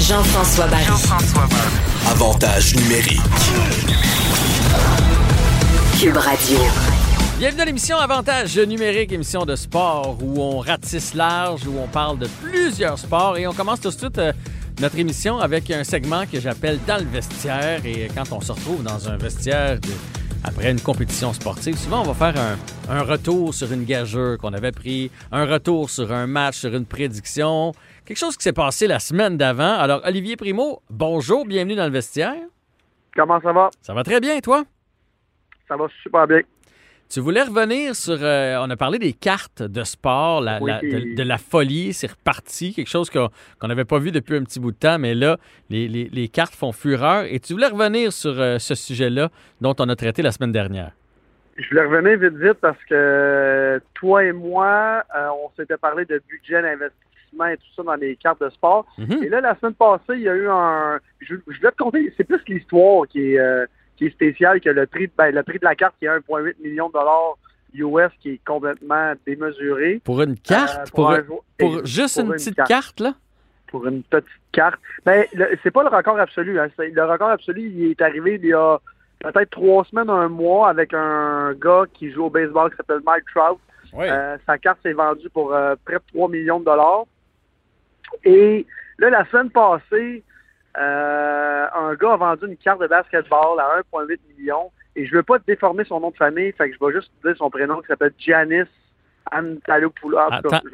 Jean-François Barry. Avantage numérique. Cube Radio. Bienvenue à l'émission Avantage numérique, émission de sport où on ratisse large, où on parle de plusieurs sports et on commence tout de suite euh, notre émission avec un segment que j'appelle Dans le vestiaire et quand on se retrouve dans un vestiaire de- après une compétition sportive, souvent on va faire un, un retour sur une gageure qu'on avait pris, un retour sur un match, sur une prédiction, quelque chose qui s'est passé la semaine d'avant. Alors Olivier Primo, bonjour, bienvenue dans le vestiaire. Comment ça va? Ça va très bien, toi? Ça va super bien. Tu voulais revenir sur. euh, on a parlé des cartes de sport, la- Oui. la- de, de la folie, c'est reparti, quelque chose qu'on n'avait pas vu depuis un petit bout de temps, mais là, les, les- les cartes font fureur. Et tu voulais revenir sur euh, ce sujet-là dont on a traité la semaine dernière. Je voulais revenir vite vite parce que euh, toi et moi, euh, on s'était parlé de budget d'investissement et tout ça dans les cartes de sport. Mhm. Et là, la semaine passée, il y a eu un. Je, je voulais te conter, c'est plus l'histoire qui est, qui est spéciale que le prix, ben, le prix de la carte qui est 1,8 million de dollars US qui est complètement démesuré. Pour une carte, Euh, pour, un pour juste pour une petite carte, là? pour une petite carte. Ben, c'est pas le record absolu. Hein. Le record absolu, il est arrivé il y a peut-être trois semaines, un mois, avec un gars qui joue au baseball qui s'appelle Mike Trout. Oui. Euh, sa carte s'est vendue pour euh, près de 3 millions de dollars. Et là, la semaine passée, euh, un gars a vendu une carte de basketball à 1,8 million. Et je veux pas déformer son nom de famille, fait que je vais juste te dire son prénom qui s'appelle Giannis. Antalokumpo.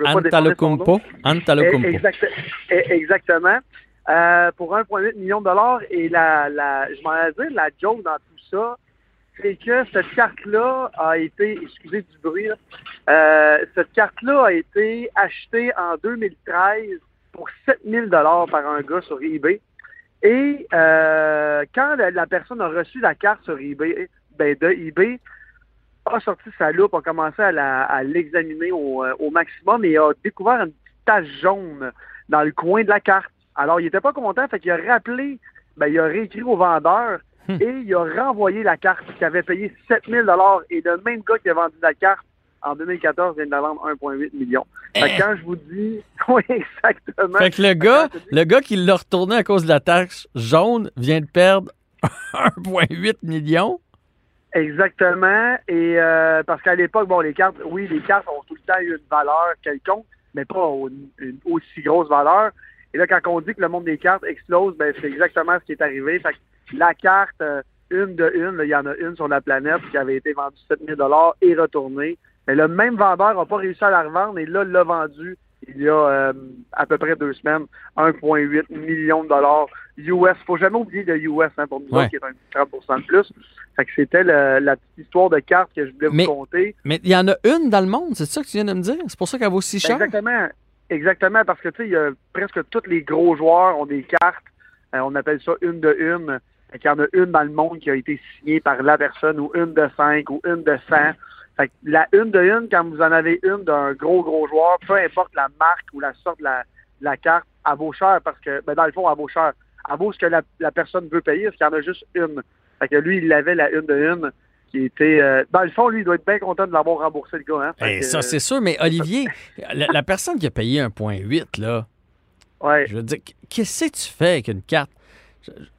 Antalokumpo. Eh, exact- exactement. Euh, pour 1,8 million de dollars. Et la, la, je m'en ai dire, la joke dans tout ça, c'est que cette carte-là a été, excusez du bruit, là, euh, cette carte-là a été achetée en 2013 pour 7000 dollars par un gars sur eBay. Et euh, quand la, la personne a reçu la carte sur eBay, ben de eBay, a sorti sa loupe, a commencé à l'examiner au, euh, au maximum et a découvert une petite tache jaune dans le coin de la carte. Alors, il était pas content, fait qu'il a rappelé, ben, il a réécrit au vendeur et il a renvoyé la carte qui avait payé 7000 dollars et le même gars qui a vendu la carte en 2014 vient de la vendre 1,8 million. Fait que quand je vous dis, oui, exactement. Fait que le gars, dis- le gars qui l'a retourné à cause de la taxe jaune vient de perdre 1,8 million. Exactement. Et euh, parce qu'à l'époque, bon, les cartes, oui, les cartes ont tout le temps eu une valeur quelconque, mais pas une aussi grosse valeur. Et là, quand on dit que le monde des cartes explose, ben c'est exactement ce qui est arrivé. Fait que la carte, euh, une de une, il y en a une sur la planète qui avait été vendue 7000 dollars et retournée. Mais le même vendeur n'a pas réussi à la revendre et là, l'a vendue il y a euh, à peu près deux semaines, 1,8 million de dollars US. Faut jamais oublier le US hein, pour nous Ouais. autres, qui est un 30% de plus. Fait que c'était la petite histoire de carte que je voulais Mais- vous conter. Mais il y en a une dans le monde, c'est ça que tu viens de me dire? C'est pour ça qu'elle vaut si cher? Exactement. Exactement, parce que tu sais, il y a presque tous les gros joueurs ont des cartes. Euh, on appelle ça une de une. Qu'il y en a une dans le monde qui a été signée par la personne, ou une de cinq, ou une de cent. Fait que la une de une, quand vous en avez une d'un gros, gros joueur, peu importe la marque ou la sorte de la, la carte, elle vaut cher parce que, ben dans le fond, elle vaut cher. Elle vaut ce que la, la personne veut payer, parce qu'il y en a juste une. Fait que lui, il avait la une de une qui était... euh, dans le fond, lui, il doit être bien content de l'avoir remboursé, le gars. Hein? Eh, que, ça, c'est sûr, mais Olivier, la, la personne qui a payé 1,8, là, ouais. je veux dire, qu'est-ce que tu fais avec une carte?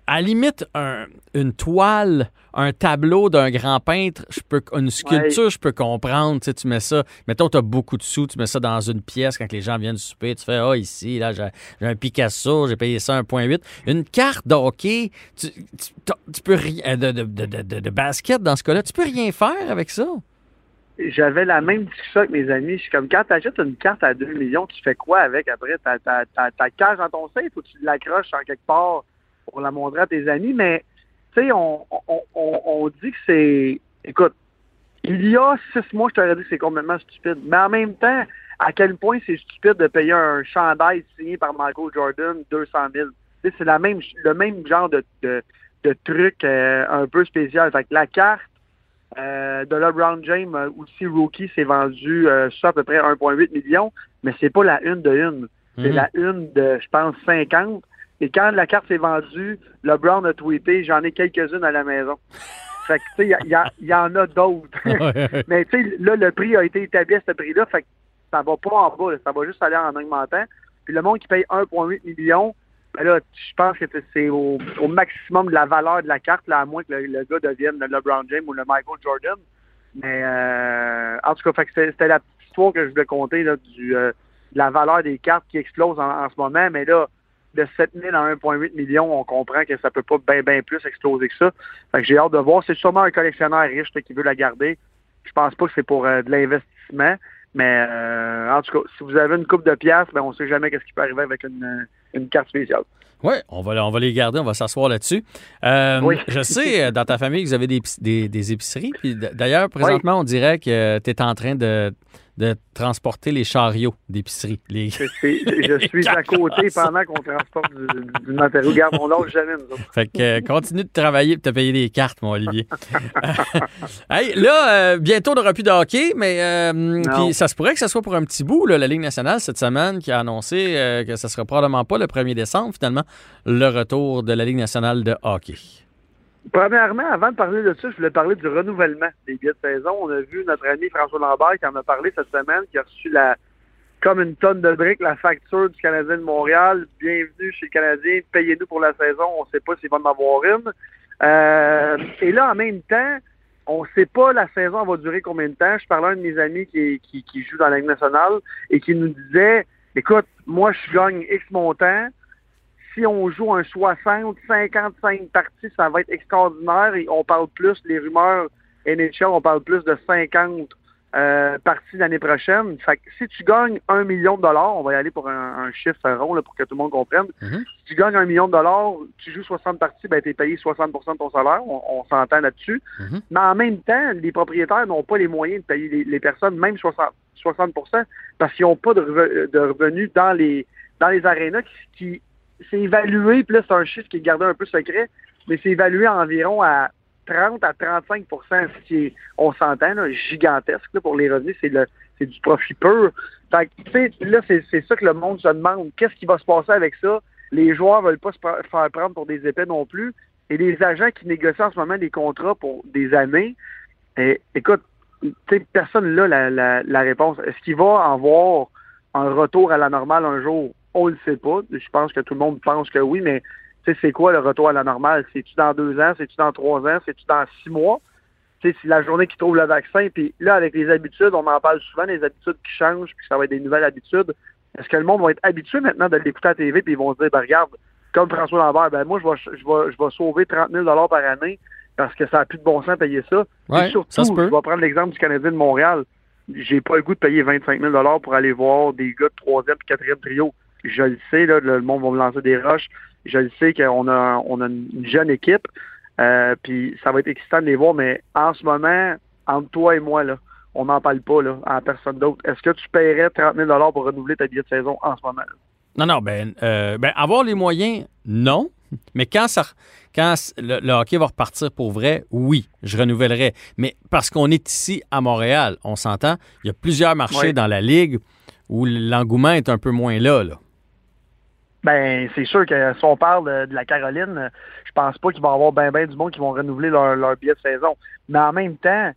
À la limite, un- une toile, un tableau d'un grand peintre, je peux, une sculpture, je peux comprendre. Tu, sais, tu mets ça, mettons, tu as beaucoup de sous, tu mets ça dans une pièce quand les gens viennent souper, tu fais, ah, ici, là, j'ai un Picasso, j'ai payé ça 1,8. Une carte de hockey, tu, tu, t'as- tu peux rien, de, de, de, de- de basket dans ce cas-là, tu peux rien faire avec ça. j'avais la même discussion avec mes amis. Je suis comme, quand tu achètes une carte à 2 millions, tu fais quoi avec après? Ta, cage dans ton safe ou tu l'accroches en quelque part? Pour la montrer à tes amis? Mais, tu sais, on, on, on, on dit que c'est... Écoute, il y a six mois, je t'aurais dit que c'est complètement stupide. Mais en même temps, à quel point c'est stupide de payer un chandail signé par Michael Jordan 200 000. Tu sais, C'est la même, le même genre de, de, de truc euh, un peu spécial. Fait que la carte euh, de LeBron James, euh, aussi rookie, s'est vendu euh, ça à peu près 1,8 million, mais c'est pas la une de une. C'est Mhm. la une de, je pense, 50. Et quand la carte s'est vendue, LeBron a tweeté, j'en ai quelques-unes à la maison. Fait que, tu sais, il y en a d'autres. Mais tu sais, là, le prix a été établi à ce prix-là, fait que ça va pas en bas, là, ça va juste aller en augmentant. Puis le monde qui paye 1,8 million, ben là, je pense que c'est au, au maximum de la valeur de la carte, là, à moins que le, le gars devienne le LeBron James ou le Michael Jordan. Mais euh, en tout cas, fait que c'était c'était la petite histoire que je voulais compter là, du, euh, de la valeur des cartes qui explose en, en ce moment. Mais là, de 7 000 à 1,8 million, on comprend que ça peut pas bien bien plus exploser que ça. Fait que j'ai hâte de voir. C'est sûrement un collectionneur riche qui veut la garder. Je pense pas que c'est pour euh, de l'investissement. Mais euh, en tout cas, si vous avez une coupe de piastres, ben on sait jamais qu'est-ce qui peut arriver avec une, euh, une carte spéciale. Oui, on va, on va les garder, on va s'asseoir là-dessus. Euh, Oui. Je sais, dans ta famille, que vous avez des, des, des épiceries. Puis d'ailleurs, présentement, on dirait que tu es en train de, de transporter les chariots d'épicerie. Les... Je suis à côté pendant qu'on transporte du, du matériau. Regarde, on lâche jamais, nous autres. Fait que euh, continue de travailler pour te payer des cartes, mon Olivier. hey, là, euh, bientôt, on n'aura plus de hockey, mais euh, puis ça se pourrait que ce soit pour un petit bout, là, la Ligue nationale, cette semaine, qui a annoncé euh, que ce sera probablement pas le 1er décembre, finalement, le retour de la Ligue nationale de hockey. Premièrement, avant de parler de ça, je voulais parler du renouvellement des billets de saison. On a vu notre ami François Lambert qui en a parlé cette semaine, qui a reçu la comme une tonne de briques la facture du Canadien de Montréal. Bienvenue chez le Canadien, payez-nous pour la saison. On ne sait pas s'il va en avoir une. Euh, et là, en même temps, on ne sait pas la saison va durer combien de temps. Je parlais à un de mes amis qui, joue dans la Ligue nationale et qui nous disait, écoute, moi, je gagne X montant si on joue un 60, 55 parties, ça va être extraordinaire et on parle plus, les rumeurs NHL, on parle plus de 50 euh, parties l'année prochaine. Fait que si tu gagnes un million de dollars, on va y aller pour un, un chiffre rond là, pour que tout le monde comprenne. Mhm. Si tu gagnes un million de dollars, tu joues 60 parties, ben, tu es payé 60% de ton salaire. On, on s'entend là-dessus. Mhm. Mais en même temps, les propriétaires n'ont pas les moyens de payer les, les personnes, même 60, 60 parce qu'ils n'ont pas de, reve- de revenus dans les dans les arénas qui, qui c'est évalué, puis là, c'est un chiffre qui est gardé un peu secret, mais c'est évalué à environ à 30 à 35% ce qui on s'entend, gigantesque là, pour les revenus, c'est c'est du profit pur. Fait que, là, c'est ça que le monde se demande. Qu'est-ce qui va se passer avec ça? Les joueurs veulent pas se faire prendre pour des épées non plus. Et les agents qui négocient en ce moment des contrats pour des années, eh, écoute, personne là la, la, la réponse. Est-ce qu'il va avoir un retour à la normale un jour? On le sait pas. Je pense que tout le monde pense que oui, mais tu sais, c'est quoi le retour à la normale? C'est-tu dans deux ans? C'est-tu dans trois ans? C'est-tu dans six mois? Tu sais, c'est la journée qui trouve le vaccin. Puis là, avec les habitudes, on en parle souvent, les habitudes qui changent, puis ça va être des nouvelles habitudes. Est-ce que le monde va être habitué maintenant de l'écouter à la TV, puis ils vont se dire, ben regarde, comme François Lambert, ben moi, je vais, je vais, je vais sauver 30 000 par année parce que ça n'a plus de bon sens de payer ça. Ouais, Et surtout, ça se peut. je vais prendre l'exemple du Canadien de Montréal. J'ai pas le goût de payer 25 000 pour aller voir des gars de troisième et quatrième trio. Je le sais, là, le monde va me lancer des roches. Je le sais qu'on a, on a une jeune équipe. Euh, puis ça va être excitant de les voir, mais en ce moment, entre toi et moi, là, on n'en parle pas là, à personne d'autre. Est-ce que tu paierais 30 000 pour renouveler ta billet de saison en ce moment? là? Non, non, ben, euh, ben, avoir les moyens, non. Mais quand, ça, quand le, le hockey va repartir pour vrai, oui, je renouvellerai. Mais parce qu'on est ici à Montréal, on s'entend, il y a plusieurs marchés Oui. dans la Ligue où l'engouement est un peu moins là. là. Ben, c'est sûr que si on parle de, de la Caroline, euh, je pense pas qu'il va y avoir ben ben du monde qui vont renouveler leur, leur billet de saison. Mais en même temps,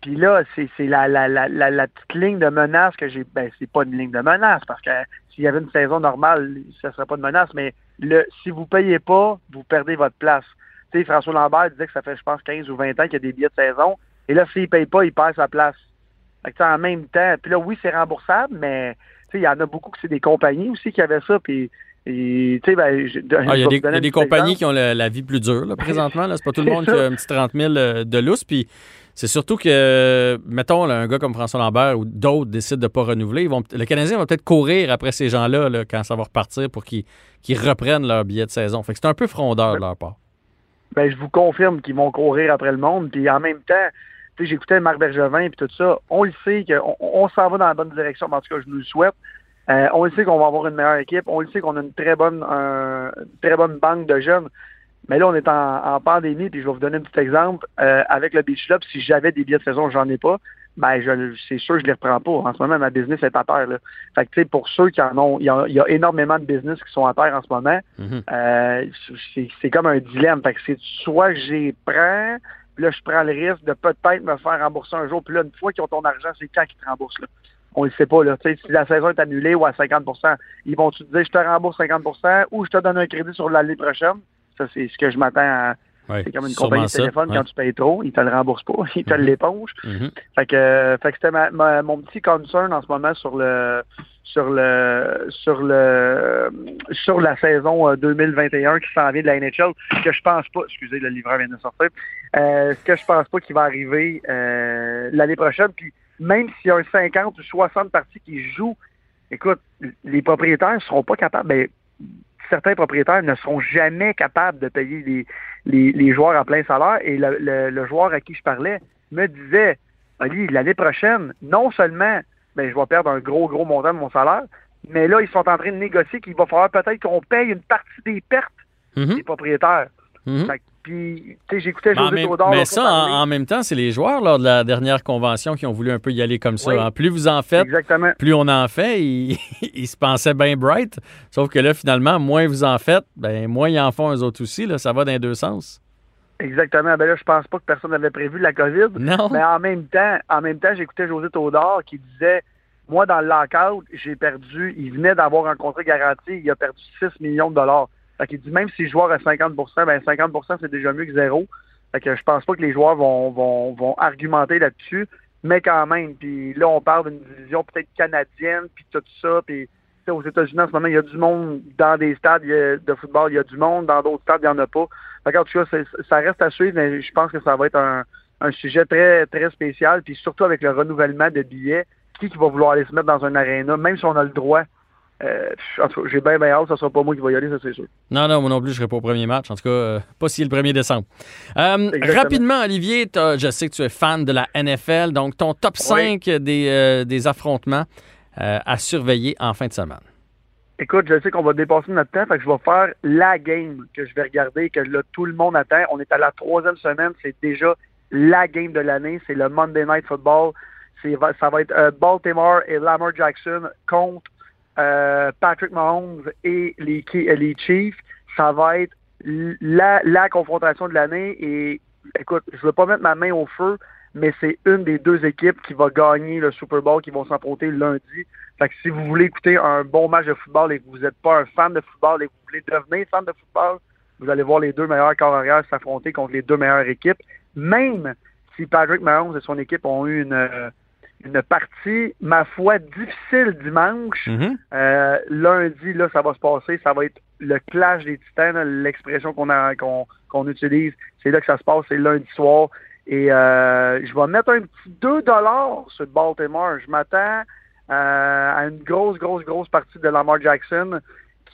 puis là, c'est la, la, la, la, petite ligne de menace que j'ai. Ben, c'est pas une ligne de menace, parce que s'il y avait une saison normale, ça serait pas de menace, mais le si vous payez pas, vous perdez votre place. Tu sais, François Lambert disait que ça fait, je pense, 15 ou 20 ans qu'il y a des billets de saison. Et là, s'il paye pas, il perd sa place. Fait que, en même temps, puis là, oui, c'est remboursable, mais il y en a beaucoup que c'est des compagnies aussi qui avaient ça, puis et, ben, je- Ah, Il y a des, y a compagnies qui ont la vie plus dure là, présentement. Là. C'est pas tout le monde qui a un petit 30 000 euh, de lousse. Puis c'est surtout que, mettons, là, un gars comme François Lambert ou d'autres décident de ne pas renouveler. Ils vont, le Canadien va peut-être courir après ces gens-là là, quand ça va repartir pour qu'ils reprennent leur billet de saison. Fait que c'est un peu frondeur de leur part. ben, je vous confirme qu'ils vont courir après le monde. Puis en même temps, j'écoutais Marc Bergevin et tout ça. On le sait qu'on on, s'en va dans la bonne direction, en tout cas, je nous le souhaite. Euh, on le sait qu'on va avoir une meilleure équipe. On le sait qu'on a une très bonne, un, une très bonne banque de jeunes. Mais là, on est en, pandémie, puis je vais vous donner un petit exemple. Euh, avec le Beach Club, si j'avais des billets de saison, j'en ai pas, ben je, c'est sûr que je les reprends pas. En ce moment, ma business est à terre. Là. Fait que tu sais, pour ceux qui en ont, il y, a, énormément de business qui sont à terre en ce moment. Mhm. euh, c'est, comme un dilemme. Fait que c'est soit j'y prends, puis là, je prends le risque de peut-être me faire rembourser un jour. Puis là, une fois qu'ils ont ton argent, c'est quand qu'ils te remboursent. Là. On ne sait pas. Là. si la saison est annulée ou à 50% ils vont te dire je te rembourse 50% ou je te donne un crédit sur l'année prochaine? Ça, c'est ce que je m'attends à. c'est comme une compagnie de téléphone, quand tu payes trop, ils te le remboursent pas, ils te mm-hmm. l'éponge. Mm-hmm. Fait que, fait que c'était mon petit concern en ce moment sur le sur le sur le sur la saison 2021 euh, qui s'en vient de la NHL, que je pense pas, excusez, le livreur vient de sortir, euh, que je pense pas qu'il va arriver euh, l'année prochaine. Puis même s'il y a un 50 ou 60 parties qui jouent, écoute, les propriétaires ne seront pas capables. Ben, certains propriétaires ne seront jamais capables de payer les, les, joueurs à plein salaire. Et le, joueur à qui je parlais me disait, Ali, l'année prochaine, non seulement ben, je vais perdre un gros, gros montant de mon salaire, mais là, ils sont en train de négocier qu'il va falloir peut-être qu'on paye une partie des pertes mm-hmm. des propriétaires. Mm-hmm. Puis, tu sais, j'écoutais José Trodor. Mais ça, en, même temps, c'est les joueurs, lors de la dernière convention, qui ont voulu un peu y aller comme ça. plus vous en faites, plus on en fait. Ils, se pensaient bien bright. Sauf que là, finalement, moins vous en faites, ben moins ils en font eux autres aussi. Là, ça va dans les deux sens. Exactement. Ben là, je pense pas que personne n'avait prévu la COVID. Non. Mais en même temps, en même temps, j'écoutais José Taudor qui disait Moi, dans le lockout, j'ai perdu, il venait d'avoir un contrat garanti, il a perdu 6 millions de dollars. Fait qu'il dit même si le joueur à 50% ben 50% c'est déjà mieux que zéro. Fait que je pense pas que les joueurs vont, vont, vont argumenter là-dessus, mais quand même. Puis là, on parle d'une division peut-être canadienne, puis tout ça. Puis aux États-Unis, en ce moment, il y a du monde dans des stades de football, il y a du monde, dans d'autres stades, il n'y en a pas. Fait en tout cas, ça reste à suivre, mais je pense que ça va être un, un sujet très, très spécial. Puis surtout avec le renouvellement de billets, qui, qui va vouloir aller se mettre dans un aréna, même si on a le droit euh, j'ai bien, bien hâte. Ça sera pas moi qui va y aller, ça, c'est sûr. Non, non, moi non plus, je serai pas au premier match. En tout cas, euh, pas si le 1er décembre. Euh, rapidement, Olivier, je sais que tu es fan de la NFL. Donc, ton top 5 des, des, affrontements à surveiller en fin de semaine. Écoute, je sais qu'on va dépasser notre temps, fait que je vais faire la game que je vais regarder, que là, tout le monde attend. On est à la troisième semaine, c'est déjà la game de l'année, c'est le Monday Night Football. Ça va être Baltimore et Lamar Jackson contre euh, Patrick Mahomes et les, euh, les Chiefs, ça va être la, confrontation de l'année. Et écoute, je ne veux pas mettre ma main au feu, mais c'est une des deux équipes qui va gagner le Super Bowl, qui vont s'affronter lundi. Fait que si vous voulez écouter un bon match de football et que vous n'êtes pas un fan de football et que vous voulez devenir fan de football, vous allez voir les deux meilleurs corps arrière s'affronter contre les deux meilleures équipes. Même si Patrick Mahomes et son équipe ont eu une, euh, une partie, ma foi, difficile dimanche. Mm-hmm. Euh, lundi, là, ça va se passer. Ça va être le clash des titans, l'expression qu'on a qu'on utilise. C'est là que ça se passe, c'est lundi soir. Et euh, je vais mettre un petit 2 sur Baltimore. Je m'attends euh, à une grosse, grosse, grosse partie de Lamar Jackson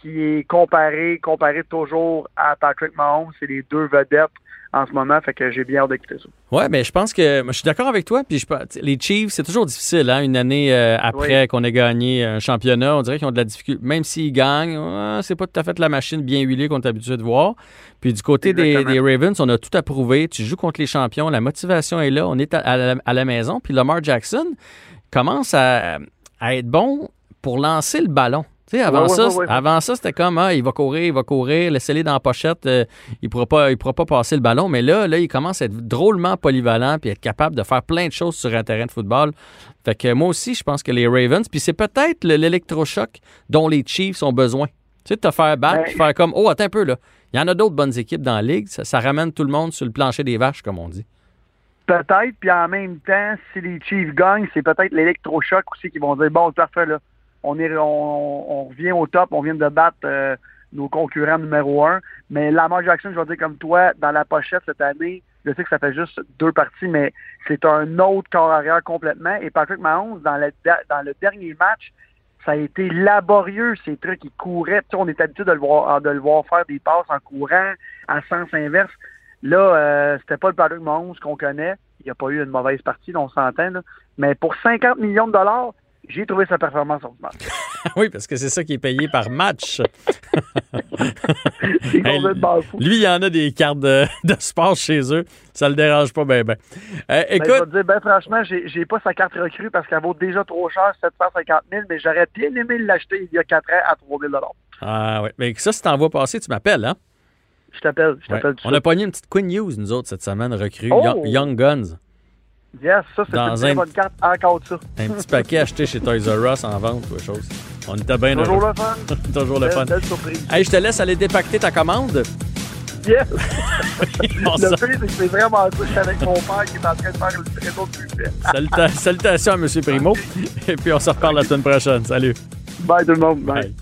qui est comparé, comparé toujours à Patrick Mahomes. C'est les deux vedettes en ce moment. Fait que j'ai bien hâte d'écouter ça. Ouais, mais je pense que je suis d'accord avec toi. Puis je, les Chiefs, c'est toujours difficile, hein, une année euh, après qu'on ait gagné un championnat. On dirait qu'ils ont de la difficulté. Même s'ils gagnent, c'est pas tout à fait la machine bien huilée qu'on est habitué de voir. Puis du côté des, Ravens, on a tout approuvé. Tu joues contre les champions, la motivation est là. On est à, la, maison. Puis Lamar Jackson commence à être bon pour lancer le ballon avant, ça, avant ça, c'était comme ah, il va courir, il va courir, laissez-les dans la pochette, euh, il ne pourra, pas, pourra pas passer le ballon. Mais là, là, il commence à être drôlement polyvalent puis être capable de faire plein de choses sur un terrain de football. Fait que moi aussi, je pense que les Ravens, puis c'est peut-être l'électrochoc dont les Chiefs ont besoin. Tu sais, de te faire battre, ben, faire comme Oh, attends un peu là. Il y en a d'autres bonnes équipes dans la ligue. Ça, ramène tout le monde sur le plancher des vaches, comme on dit. Peut-être, puis en même temps, si les Chiefs gagnent, c'est peut-être l'électrochoc aussi qui vont dire Bon, parfait, là on, est, on, revient au top, on vient de battre euh, nos concurrents numéro un. Mais Lamar Jackson, je vais dire comme toi, dans la pochette cette année, je sais que ça fait juste deux parties, mais c'est un autre corps arrière complètement. Et Patrick Mahomes, dans le, dernier match, ça a été laborieux, ces trucs. Il courait. Tu sais, on est habitué de le, voir, de le voir faire des passes en courant, à sens inverse. Là, euh, c'était pas le Patrick Mahomes qu'on connaît. il n'a pas eu une mauvaise partie, on s'entend. Mais pour 50 millions de dollars, j'ai trouvé sa performance ordinaire. oui, parce que c'est ça qui est payé par match. Hey. Lui, il y en a des cartes de, de sport chez eux. Ça le dérange pas bien, bien. Ben, je vais écoute, te dire, ben, franchement, j'ai pas sa carte recrue parce qu'elle vaut déjà trop cher, 750 000, mais j'aurais bien aimé l'acheter il y a 4 ans à 3 000 ah, ouais. Mais ça, si t'en vois passer, tu m'appelles, hein? Je t'appelle, je t'appelle On a pogné une petite Queen News, nous autres, cette semaine, recrue. Oh! Young Guns. Yes, ça, c'est une très un- bonne carte, encore ça. Un petit paquet acheté chez Toys R Us en vente ou quelque chose. On était bien Toujours heureux. le fun. Toujours le fun. Belle, surprise. Hey, je te laisse aller dépacter ta commande. Yes! Le pire, c'est que c'est vraiment ça. Je suis avec mon père qui est en train de faire le réseau de buffet. Saluta- Salutations à M. Primo. Et puis on se reparle la semaine prochaine. Salut. Bye tout le monde. Bye. Bye.